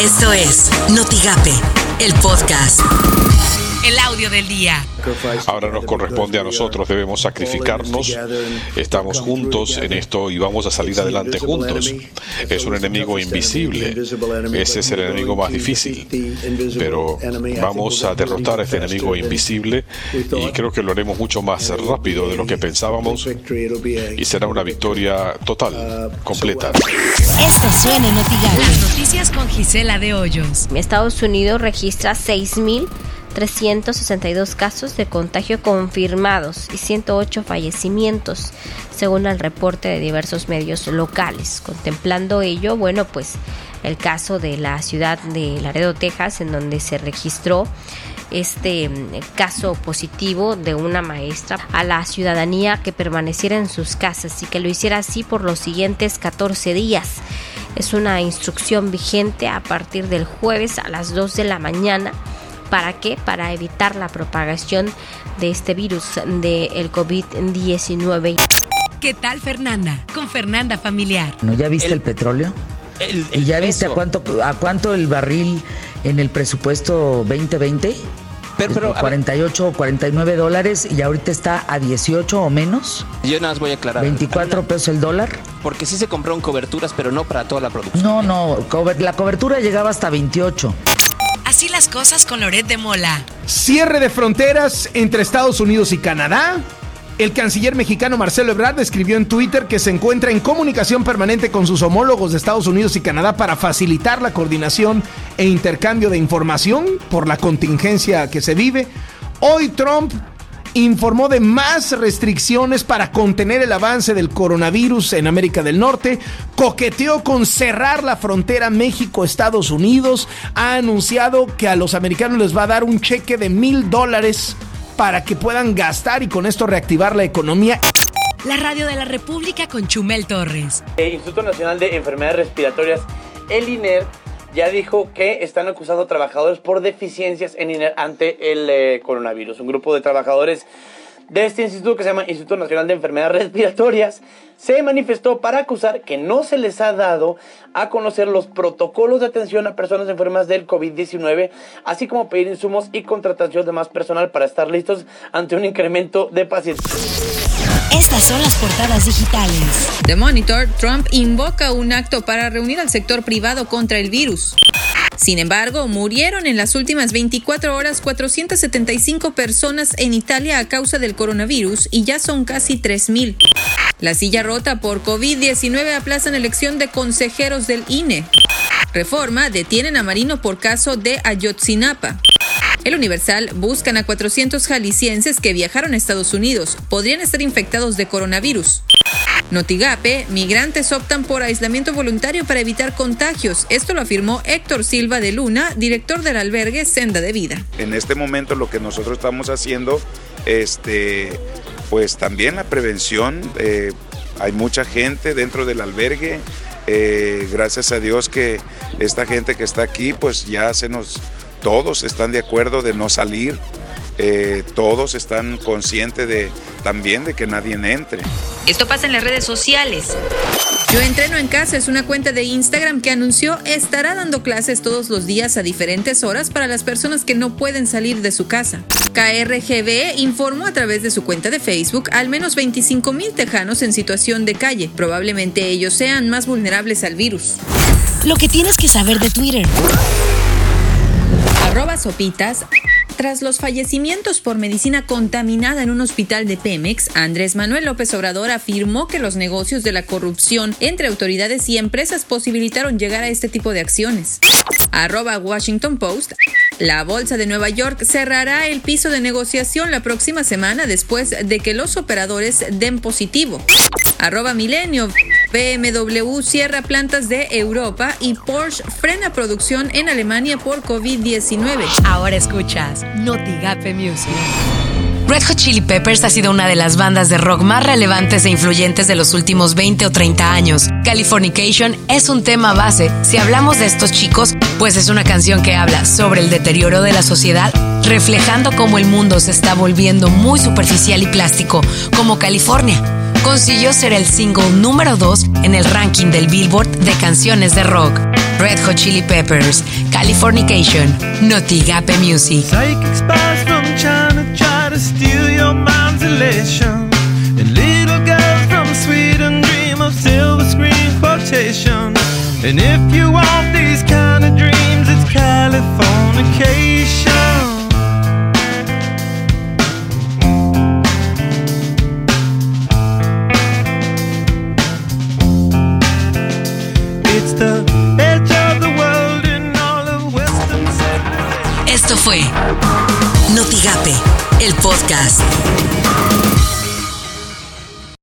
Esto es Notigape, el podcast. El audio del día. Ahora nos corresponde a nosotros, debemos sacrificarnos. Estamos juntos en esto y vamos a salir adelante juntos. Es un enemigo invisible. Ese es el enemigo más difícil. Pero vamos a derrotar a este enemigo invisible y creo que lo haremos mucho más rápido de lo que pensábamos y será una victoria total, completa. Esto suena en Las noticias con Gisela de Hoyos. Estados Unidos registra 6.000 362 casos de contagio confirmados y 108 fallecimientos, según el reporte de diversos medios locales. Contemplando ello, bueno, pues el caso de la ciudad de Laredo, Texas, en donde se registró este mm, caso positivo de una maestra a la ciudadanía que permaneciera en sus casas y que lo hiciera así por los siguientes 14 días. Es una instrucción vigente a partir del jueves a las 2 de la mañana ¿Para qué? Para evitar la propagación de este virus del COVID-19. ¿Qué tal Fernanda? Con Fernanda Familiar. ¿No ya viste el, petróleo? ¿Y ya viste a cuánto, a cuánto el barril en el presupuesto 2020? Pero, pero, 48 o 49 dólares y ahorita está a 18 o menos. Yo nada más voy a aclarar. 24 pesos el dólar. Porque sí se compraron coberturas, pero no para toda la producción. No, no, la cobertura llegaba hasta 28. Así las cosas con Loret de Mola. Cierre de fronteras entre Estados Unidos y Canadá. El canciller mexicano Marcelo Ebrard escribió en Twitter que se encuentra en comunicación permanente con sus homólogos de Estados Unidos y Canadá para facilitar la coordinación e intercambio de información por la contingencia que se vive. Hoy Trump informó de más restricciones para contener el avance del coronavirus en América del Norte, coqueteó con cerrar la frontera México-Estados Unidos, ha anunciado que a los americanos les va a dar un cheque de mil dólares para que puedan gastar y con esto reactivar la economía. La radio de la República con Chumel Torres. El Instituto Nacional de Enfermedades Respiratorias, el INER, ya dijo que están acusando a trabajadores por deficiencias en ante el eh, coronavirus. Un grupo de trabajadores de este instituto que se llama Instituto Nacional de Enfermedades Respiratorias se manifestó para acusar que no se les ha dado a conocer los protocolos de atención a personas enfermas del COVID-19, así como pedir insumos y contratación de más personal para estar listos ante un incremento de pacientes. Estas son las portadas digitales. The Monitor, Trump invoca un acto para reunir al sector privado contra el virus. Sin embargo, murieron en las últimas 24 horas 475 personas en Italia a causa del coronavirus y ya son casi 3.000. La silla rota por COVID-19 aplazan elección de consejeros del INE. Reforma detienen a Marino por caso de Ayotzinapa. El Universal buscan a 400 jaliscienses que viajaron a Estados Unidos. Podrían estar infectados de coronavirus. Notigape, migrantes optan por aislamiento voluntario para evitar contagios. Esto lo afirmó Héctor Silva de Luna, director del albergue Senda de Vida. En este momento lo que nosotros estamos haciendo, este, pues también la prevención. Eh, hay mucha gente dentro del albergue. Eh, gracias a Dios que esta gente que está aquí, pues ya se nos todos están de acuerdo de no salir, eh, todos están conscientes de también de que nadie entre. Esto pasa en las redes sociales. Yo entreno en casa es una cuenta de Instagram que anunció estará dando clases todos los días a diferentes horas para las personas que no pueden salir de su casa. KRGB informó a través de su cuenta de Facebook al menos 25 mil tejanos en situación de calle. Probablemente ellos sean más vulnerables al virus. Lo que tienes que saber de Twitter arroba sopitas. Tras los fallecimientos por medicina contaminada en un hospital de Pemex, Andrés Manuel López Obrador afirmó que los negocios de la corrupción entre autoridades y empresas posibilitaron llegar a este tipo de acciones. Arroba Washington Post. La Bolsa de Nueva York cerrará el piso de negociación la próxima semana después de que los operadores den positivo. Arroba Milenio. BMW cierra plantas de Europa y Porsche frena producción en Alemania por COVID-19. Ahora escuchas Notigape Music. Red Hot Chili Peppers ha sido una de las bandas de rock más relevantes e influyentes de los últimos 20 o 30 años. Californication es un tema base. Si hablamos de estos chicos, pues es una canción que habla sobre el deterioro de la sociedad, reflejando cómo el mundo se está volviendo muy superficial y plástico, como California consiguió ser el single número 2 en el ranking del Billboard de canciones de rock. Red Hot Chili Peppers, Californication, Notigape Music. And if you want these kind of dreams, it's Californication. Esto fue Notigape, el podcast.